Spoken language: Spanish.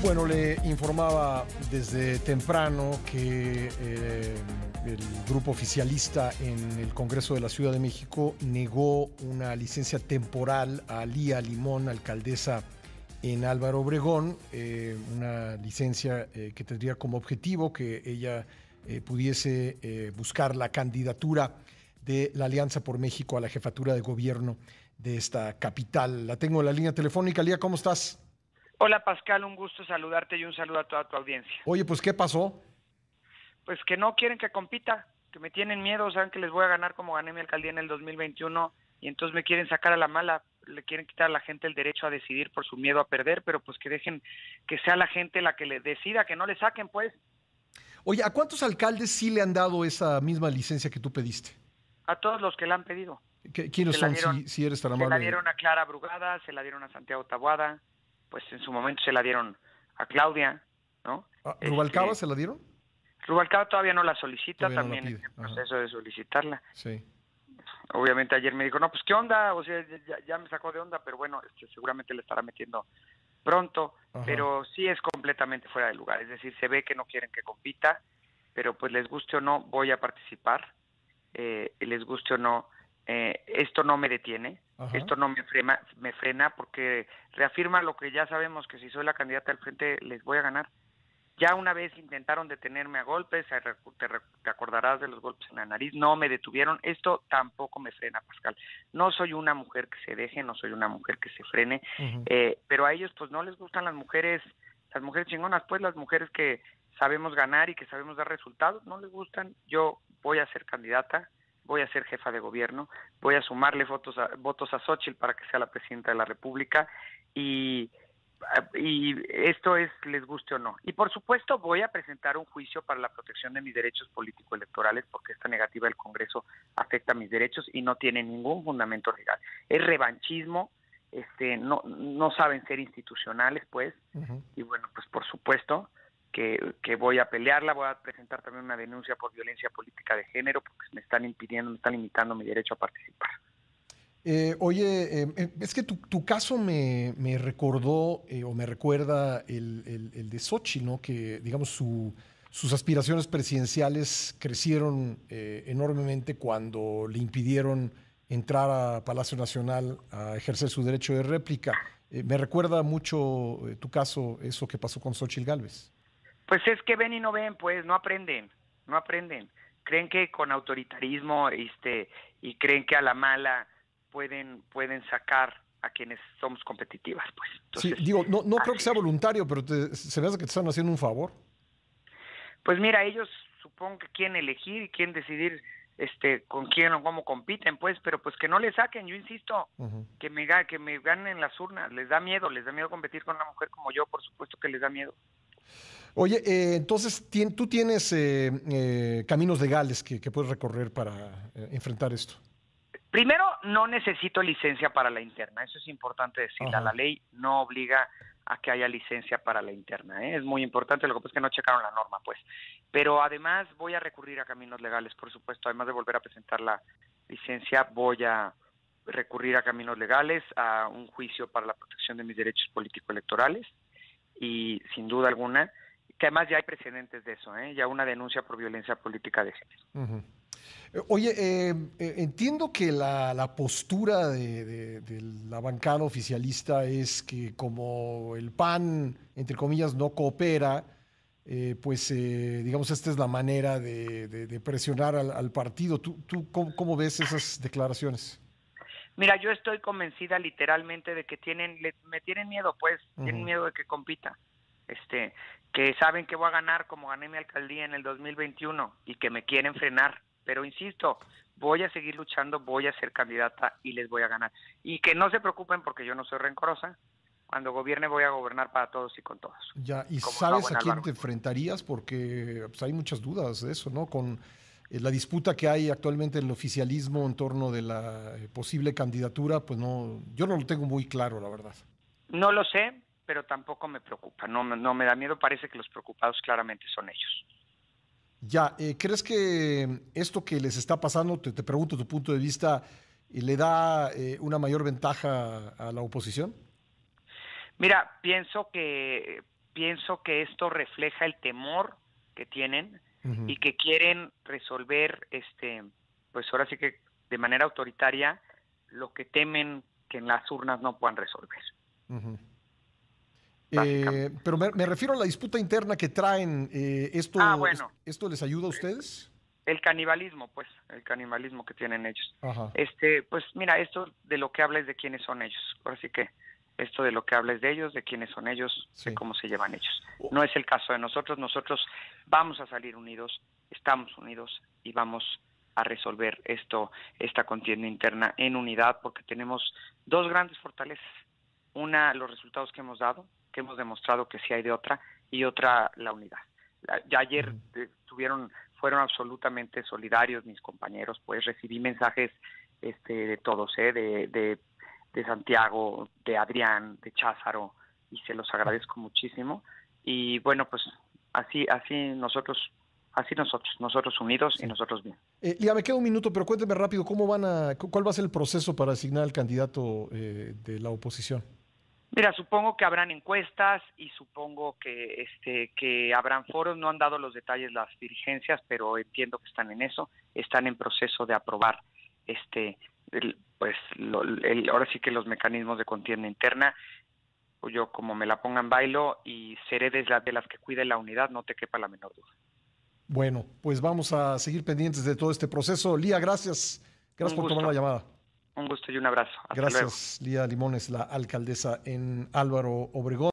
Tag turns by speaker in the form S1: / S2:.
S1: Bueno, le informaba desde temprano que eh, el grupo oficialista en el Congreso de la Ciudad de México negó una licencia temporal a Lía Limón, alcaldesa en Álvaro Obregón, eh, una licencia eh, que tendría como objetivo que ella pudiese buscar la candidatura de la Alianza por México a la jefatura de gobierno de esta capital. La tengo en la línea telefónica. Lía, ¿cómo estás?
S2: Hola Pascal, un gusto saludarte y un saludo a toda tu audiencia.
S1: Oye, pues ¿qué pasó?
S2: Pues que no quieren que compita, que me tienen miedo, saben que les voy a ganar como gané mi alcaldía en el 2021 y entonces me quieren sacar a la mala, le quieren quitar a la gente el derecho a decidir por su miedo a perder, pero pues que dejen que sea la gente la que le decida, que no le saquen pues.
S1: Oye, ¿a cuántos alcaldes sí le han dado esa misma licencia que tú pediste?
S2: A todos los que la han pedido.
S1: ¿Quiénes son, si, eres tan amable?
S2: Se la dieron a Clara Brugada, se la dieron a Santiago Tabuada, pues en su momento se la dieron a Claudia, ¿no?
S1: Ah, ¿Rubalcaba este, se la dieron?
S2: Rubalcaba todavía no la solicita, también en el proceso de solicitarla.
S1: Sí.
S2: Obviamente ayer me dijo, no, pues qué onda, o sea, ya, me sacó de onda, pero bueno, este, seguramente le estará metiendo pronto, pero sí es completamente fuera de lugar, es decir, se ve que no quieren que compita, pero pues les guste o no, voy a participar, eh, les guste o no, eh, esto no me detiene, esto no me frena, me frena porque reafirma lo que ya sabemos, que si soy la candidata del frente les voy a ganar. Ya una vez intentaron detenerme a golpes, te, acordarás de los golpes en la nariz, no me detuvieron, esto tampoco me frena, Pascal. No soy una mujer que se deje, no soy una mujer que se frene, eh, pero a ellos pues no les gustan las mujeres, las mujeres chingonas, pues las mujeres que sabemos ganar y que sabemos dar resultados, no les gustan, yo voy a ser candidata, voy a ser jefa de gobierno, voy a sumarle votos a, votos a Xochitl para que sea la presidenta de la República y, y esto es, les guste o no. Y por supuesto voy a presentar un juicio para la protección de mis derechos político-electorales porque esta negativa del Congreso afecta a mis derechos y no tiene ningún fundamento legal. Es revanchismo, este, no, no saben ser institucionales, pues, y bueno, pues por supuesto que, voy a pelearla, voy a presentar también una denuncia por violencia política de género, porque me están impidiendo, me están limitando mi derecho a participar.
S1: Eh, oye, eh, eh, es que tu, caso me, recordó o me recuerda el, de Sochi, ¿no? Que, digamos, sus aspiraciones presidenciales crecieron enormemente cuando le impidieron entrar a Palacio Nacional a ejercer su derecho de réplica. me recuerda mucho tu caso, eso que pasó con Xochitl Gálvez.
S2: Pues es que ven y no ven, pues no aprenden, no aprenden. Creen que con autoritarismo este y creen que a la mala pueden pueden sacar a quienes somos competitivas, pues.
S1: sí, digo, no, no creo que sea voluntario, pero se ve que te están haciendo un favor.
S2: Pues mira, ellos supongo que quieren elegir y quieren decidir este con quién o cómo compiten, pues, pero pues que no le saquen, yo insisto, que me que me ganen las urnas, les da miedo, les da miedo competir con una mujer como yo, por supuesto que les da miedo.
S1: Oye, eh, entonces tú tienes eh, eh, caminos legales que, puedes recorrer para enfrentar esto.
S2: Primero, no necesito licencia para la interna, eso es importante decirlo. La ley no obliga a que haya licencia para la interna, es muy importante, lo que pasa es que no checaron la norma, pues. Pero además voy a recurrir a caminos legales, por supuesto, además de volver a presentar la licencia, voy a recurrir a caminos legales, a un juicio para la protección de mis derechos político-electorales y sin duda alguna que además ya hay precedentes de eso, ¿eh? ya una denuncia por violencia política de género.
S1: Eh, oye, eh, entiendo que la, postura de, la bancada oficialista es que como el PAN, entre comillas, no coopera, pues digamos, esta es la manera de, presionar al, partido. ¿Tú, tú cómo, ves esas declaraciones?
S2: Mira, yo estoy convencida literalmente de que tienen, me tienen miedo, pues, tienen miedo de que compita este, que saben que voy a ganar como gané mi alcaldía en el 2021 y que me quieren frenar. Pero insisto, voy a seguir luchando, voy a ser candidata y les voy a ganar. Y que no se preocupen porque yo no soy rencorosa. Cuando gobierne voy a gobernar para todos y con todos.
S1: Ya, ¿y sabes a quién te enfrentarías? Porque pues, hay muchas dudas de eso, ¿no? Con eh, la disputa que hay actualmente en el oficialismo en torno de la eh, posible candidatura, pues no, yo no lo tengo muy claro, la verdad.
S2: No lo sé, pero tampoco me preocupa, no, no me da miedo, parece que los preocupados claramente son ellos.
S1: Ya, eh, ¿crees que esto que les está pasando, te, pregunto tu punto de vista, eh, le da eh, una mayor ventaja a la oposición?
S2: Mira, pienso que pienso que esto refleja el temor que tienen y que quieren resolver, este, pues ahora sí que de manera autoritaria, lo que temen que en las urnas no puedan resolver.
S1: Eh, pero me, refiero a la disputa interna que traen. Eh, esto,
S2: ah, bueno.
S1: ¿Esto les ayuda a ustedes?
S2: El canibalismo, pues, el canibalismo que tienen ellos. Este, pues mira, esto de lo que habla es de quiénes son ellos. Ahora sí que esto de lo que habla es de ellos, de quiénes son ellos, de cómo se llevan ellos. No es el caso de nosotros. Nosotros vamos a salir unidos, estamos unidos y vamos a resolver esto, esta contienda interna en unidad, porque tenemos dos grandes fortalezas. Una, los resultados que hemos dado, que hemos demostrado que sí hay de otra, y otra, la unidad. Ya ayer tuvieron, fueron absolutamente solidarios mis compañeros, pues recibí mensajes este, de todos, ¿eh? de, de, de Santiago, de Adrián, de Cházaro, y se los agradezco muchísimo. Y bueno, pues así, así nosotros así nosotros, nosotros unidos y nosotros bien.
S1: Eh, me queda un minuto, pero cuénteme rápido, ¿cómo van a, ¿cuál va a ser el proceso para asignar al candidato eh, de la oposición?
S2: Mira, supongo que habrán encuestas y supongo que este que habrán foros. No han dado los detalles las dirigencias, pero entiendo que están en eso. Están en proceso de aprobar este pues ahora sí que los mecanismos de contienda interna. Pues yo como me la pongan bailo y seré de las, de las que cuide la unidad, no te quepa la menor duda.
S1: Bueno, pues vamos a seguir pendientes de todo este proceso. Lía, gracias. Gracias por tomar la llamada.
S2: Un gusto y un abrazo.
S1: Gracias, Lía Limones, la alcaldesa en Álvaro Obregón.